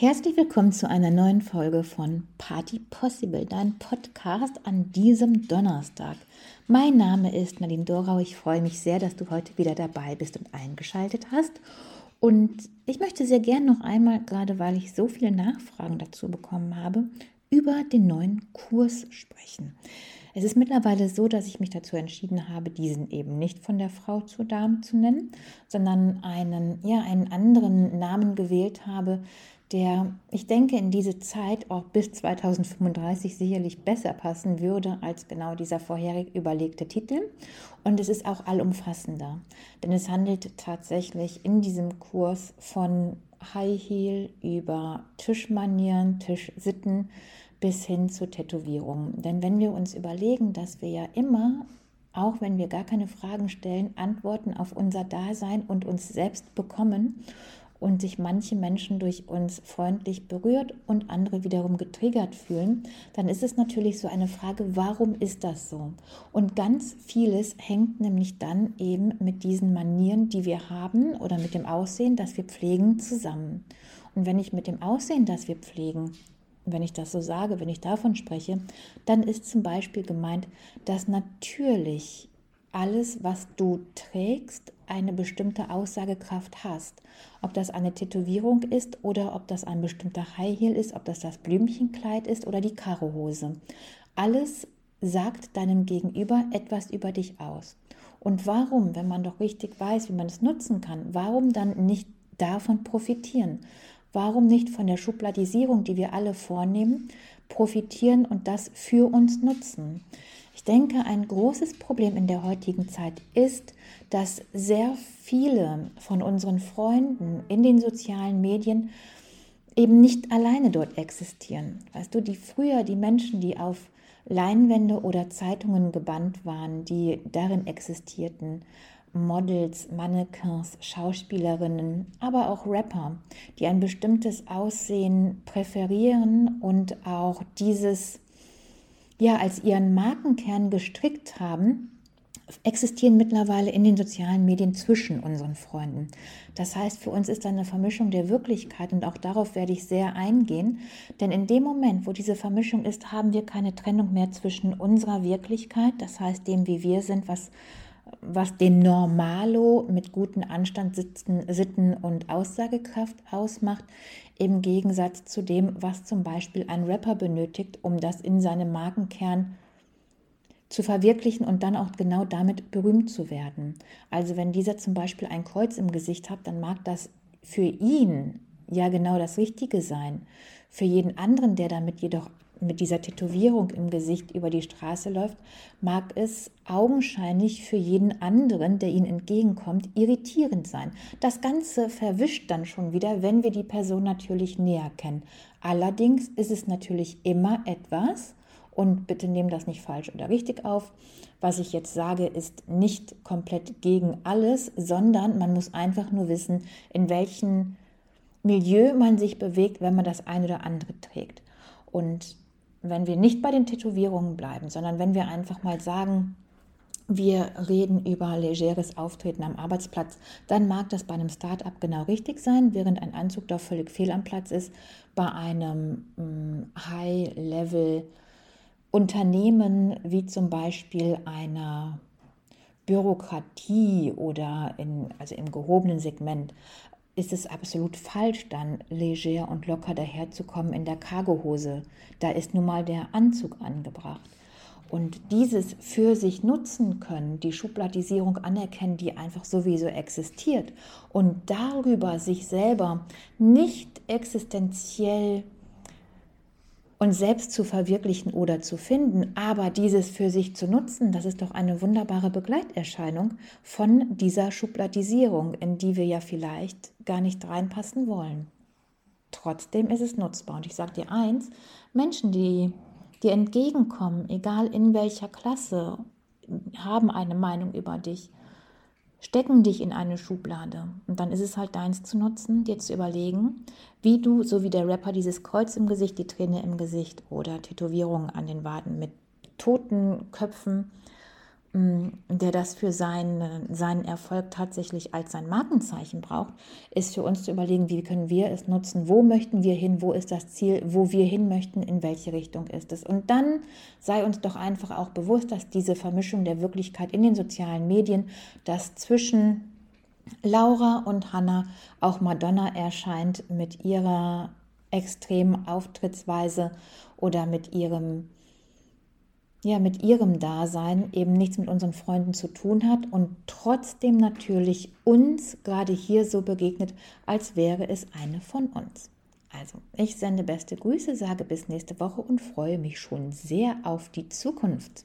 Herzlich willkommen zu einer neuen Folge von Party Possible, dein Podcast an diesem Donnerstag. Mein Name ist Nadine Dorau. Ich freue mich sehr, dass du heute wieder dabei bist und eingeschaltet hast. Und ich möchte sehr gern noch einmal, gerade weil ich so viele Nachfragen dazu bekommen habe, über den neuen Kurs sprechen. Es ist mittlerweile so, dass ich mich dazu entschieden habe, diesen eben nicht von der Frau zur Dame zu nennen, sondern einen, ja, einen anderen Namen gewählt habe, der, ich denke, in diese Zeit auch bis 2035 sicherlich besser passen würde als genau dieser vorherig überlegte Titel. Und es ist auch allumfassender, denn es handelt tatsächlich in diesem Kurs von High Heel über Tischmanieren, Tischsitten bis hin zu Tätowierungen. Denn wenn wir uns überlegen, dass wir ja immer auch wenn wir gar keine Fragen stellen, Antworten auf unser Dasein und uns selbst bekommen und sich manche Menschen durch uns freundlich berührt und andere wiederum getriggert fühlen, dann ist es natürlich so eine Frage, warum ist das so? Und ganz vieles hängt nämlich dann eben mit diesen Manieren, die wir haben oder mit dem Aussehen, das wir pflegen, zusammen. Und wenn ich mit dem Aussehen, das wir pflegen, wenn ich das so sage, wenn ich davon spreche, dann ist zum Beispiel gemeint, dass natürlich alles, was du trägst, eine bestimmte Aussagekraft hast. Ob das eine Tätowierung ist oder ob das ein bestimmter High Heel ist, ob das das Blümchenkleid ist oder die Karohose. Alles sagt deinem Gegenüber etwas über dich aus. Und warum, wenn man doch richtig weiß, wie man es nutzen kann, warum dann nicht davon profitieren? Warum nicht von der Schubladisierung, die wir alle vornehmen, profitieren und das für uns nutzen? Ich denke, ein großes Problem in der heutigen Zeit ist, dass sehr viele von unseren Freunden in den sozialen Medien eben nicht alleine dort existieren. Weißt du, die früher die Menschen, die auf Leinwände oder Zeitungen gebannt waren, die darin existierten, Models, Mannequins, Schauspielerinnen, aber auch Rapper, die ein bestimmtes Aussehen präferieren und auch dieses ja als ihren Markenkern gestrickt haben, existieren mittlerweile in den sozialen Medien zwischen unseren Freunden. Das heißt, für uns ist eine Vermischung der Wirklichkeit und auch darauf werde ich sehr eingehen, denn in dem Moment, wo diese Vermischung ist, haben wir keine Trennung mehr zwischen unserer Wirklichkeit, das heißt dem, wie wir sind, was was den Normalo mit guten Anstand, und Aussagekraft ausmacht, im Gegensatz zu dem, was zum Beispiel ein Rapper benötigt, um das in seinem Markenkern zu verwirklichen und dann auch genau damit berühmt zu werden. Also wenn dieser zum Beispiel ein Kreuz im Gesicht hat, dann mag das für ihn ja genau das Richtige sein. Für jeden anderen, der damit jedoch mit dieser Tätowierung im Gesicht über die Straße läuft, mag es augenscheinlich für jeden anderen, der ihnen entgegenkommt, irritierend sein. Das Ganze verwischt dann schon wieder, wenn wir die Person natürlich näher kennen. Allerdings ist es natürlich immer etwas, und bitte nehmt das nicht falsch oder richtig auf. Was ich jetzt sage, ist nicht komplett gegen alles, sondern man muss einfach nur wissen, in welchem Milieu man sich bewegt, wenn man das eine oder andere trägt. Und wenn wir nicht bei den Tätowierungen bleiben, sondern wenn wir einfach mal sagen, wir reden über legeres Auftreten am Arbeitsplatz, dann mag das bei einem Startup genau richtig sein, während ein Anzug da völlig fehl am Platz ist. Bei einem mm, High-Level Unternehmen wie zum Beispiel einer Bürokratie oder in, also im gehobenen Segment ist es absolut falsch, dann leger und locker daherzukommen in der Cargohose. Da ist nun mal der Anzug angebracht. Und dieses für sich nutzen können, die Schubladisierung anerkennen, die einfach sowieso existiert und darüber sich selber nicht existenziell und selbst zu verwirklichen oder zu finden, aber dieses für sich zu nutzen, das ist doch eine wunderbare Begleiterscheinung von dieser Schubladisierung, in die wir ja vielleicht gar nicht reinpassen wollen. Trotzdem ist es nutzbar. Und ich sage dir eins, Menschen, die dir entgegenkommen, egal in welcher Klasse, haben eine Meinung über dich stecken dich in eine Schublade. Und dann ist es halt deins zu nutzen, dir zu überlegen, wie du, so wie der Rapper, dieses Kreuz im Gesicht, die Träne im Gesicht oder Tätowierungen an den Waden mit toten Köpfen der das für seinen, seinen Erfolg tatsächlich als sein Markenzeichen braucht, ist für uns zu überlegen, wie können wir es nutzen, wo möchten wir hin, wo ist das Ziel, wo wir hin möchten, in welche Richtung ist es. Und dann sei uns doch einfach auch bewusst, dass diese Vermischung der Wirklichkeit in den sozialen Medien, dass zwischen Laura und Hannah auch Madonna erscheint mit ihrer extremen Auftrittsweise oder mit ihrem ja mit ihrem Dasein eben nichts mit unseren Freunden zu tun hat und trotzdem natürlich uns gerade hier so begegnet, als wäre es eine von uns. Also, ich sende beste Grüße, sage bis nächste Woche und freue mich schon sehr auf die Zukunft.